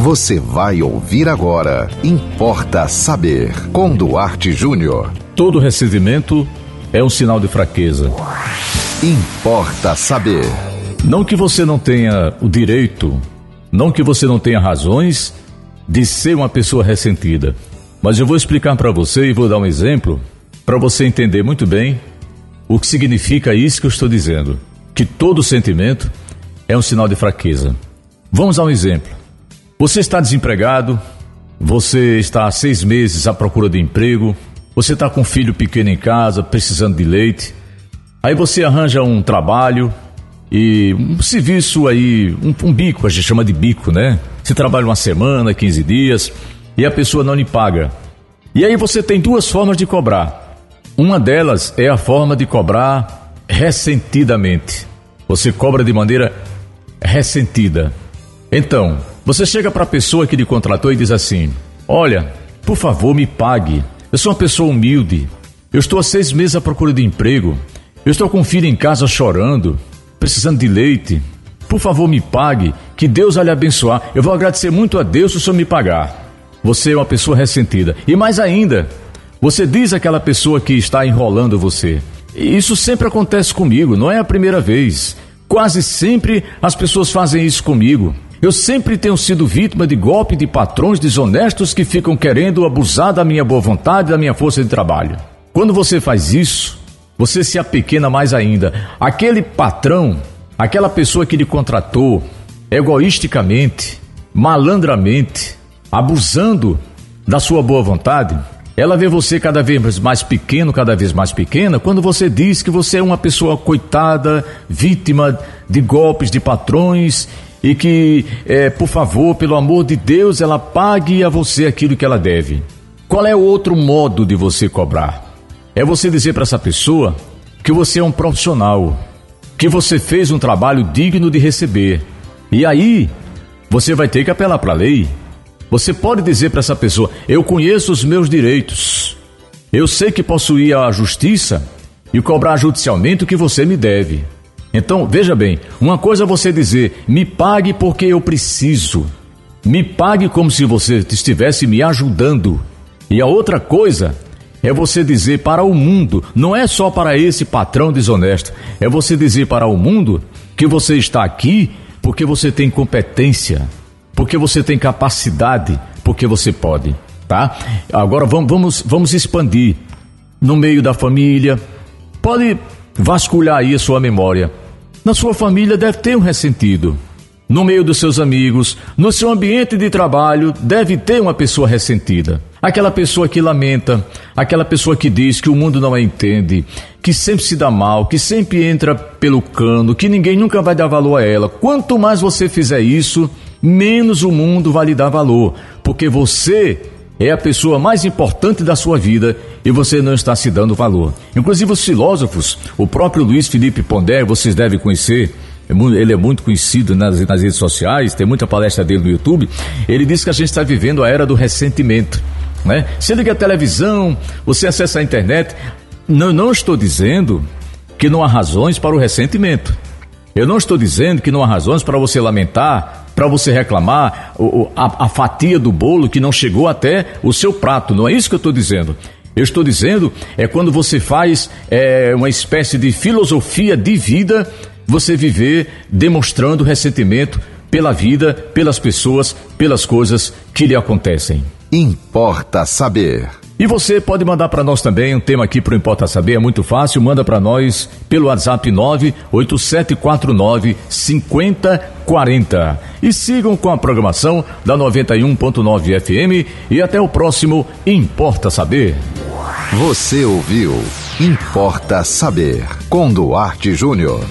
Você vai ouvir agora. Importa saber. Com Duarte Júnior. Todo ressentimento é um sinal de fraqueza. Importa saber. Não que você não tenha o direito, não que você não tenha razões de ser uma pessoa ressentida. Mas eu vou explicar para você e vou dar um exemplo para você entender muito bem o que significa isso que eu estou dizendo. Que todo sentimento é um sinal de fraqueza. Vamos a um exemplo. Você está desempregado, você está há seis meses à procura de emprego, você está com um filho pequeno em casa, precisando de leite. Aí você arranja um trabalho e um serviço aí, um, um bico, a gente chama de bico, né? Você trabalha uma semana, 15 dias e a pessoa não lhe paga. E aí você tem duas formas de cobrar. Uma delas é a forma de cobrar ressentidamente. Você cobra de maneira ressentida. Então, você chega para a pessoa que lhe contratou e diz assim: Olha, por favor, me pague. Eu sou uma pessoa humilde. Eu estou há seis meses à procura de emprego. Eu estou com um filho em casa chorando, precisando de leite. Por favor, me pague. Que Deus lhe abençoar. Eu vou agradecer muito a Deus se o senhor me pagar. Você é uma pessoa ressentida. E mais ainda, você diz àquela pessoa que está enrolando você. Isso sempre acontece comigo, não é a primeira vez. Quase sempre as pessoas fazem isso comigo. Eu sempre tenho sido vítima de golpe de patrões desonestos que ficam querendo abusar da minha boa vontade e da minha força de trabalho. Quando você faz isso, você se apequena mais ainda. Aquele patrão, aquela pessoa que lhe contratou, egoisticamente, malandramente, abusando da sua boa vontade, ela vê você cada vez mais pequeno, cada vez mais pequena, quando você diz que você é uma pessoa coitada, vítima de golpes de patrões e que, é, por favor, pelo amor de Deus, ela pague a você aquilo que ela deve. Qual é o outro modo de você cobrar? É você dizer para essa pessoa que você é um profissional, que você fez um trabalho digno de receber. E aí, você vai ter que apelar para a lei. Você pode dizer para essa pessoa: Eu conheço os meus direitos. Eu sei que posso ir à justiça e cobrar judicialmente o que você me deve. Então, veja bem, uma coisa é você dizer, me pague porque eu preciso. Me pague como se você estivesse me ajudando. E a outra coisa é você dizer para o mundo, não é só para esse patrão desonesto, é você dizer para o mundo que você está aqui porque você tem competência, porque você tem capacidade, porque você pode, tá? Agora vamos, vamos, vamos expandir no meio da família. Pode vasculhar aí a sua memória. Na sua família deve ter um ressentido. No meio dos seus amigos, no seu ambiente de trabalho, deve ter uma pessoa ressentida. Aquela pessoa que lamenta, aquela pessoa que diz que o mundo não a entende, que sempre se dá mal, que sempre entra pelo cano, que ninguém nunca vai dar valor a ela. Quanto mais você fizer isso, menos o mundo vai lhe dar valor, porque você é a pessoa mais importante da sua vida e você não está se dando valor. Inclusive os filósofos, o próprio Luiz Felipe Pondé, vocês devem conhecer, é ele é muito conhecido nas, nas redes sociais, tem muita palestra dele no YouTube. Ele diz que a gente está vivendo a era do ressentimento. Né? Você liga a televisão, você acessa a internet. Não, não estou dizendo que não há razões para o ressentimento. Eu não estou dizendo que não há razões para você lamentar, para você reclamar a, a, fatia do bolo que não chegou até o seu prato. Não é isso que eu estou dizendo. Eu estou dizendo é quando você faz é, uma espécie de filosofia de vida, você viver demonstrando ressentimento pela vida, pelas pessoas, pelas coisas que lhe acontecem. Importa saber. E você pode mandar para nós também um tema aqui para o Importa Saber, é muito fácil, manda para nós pelo WhatsApp 98749 5040. E sigam com a programação da 91.9 FM e até o próximo Importa Saber. Você ouviu Importa Saber com Duarte Júnior.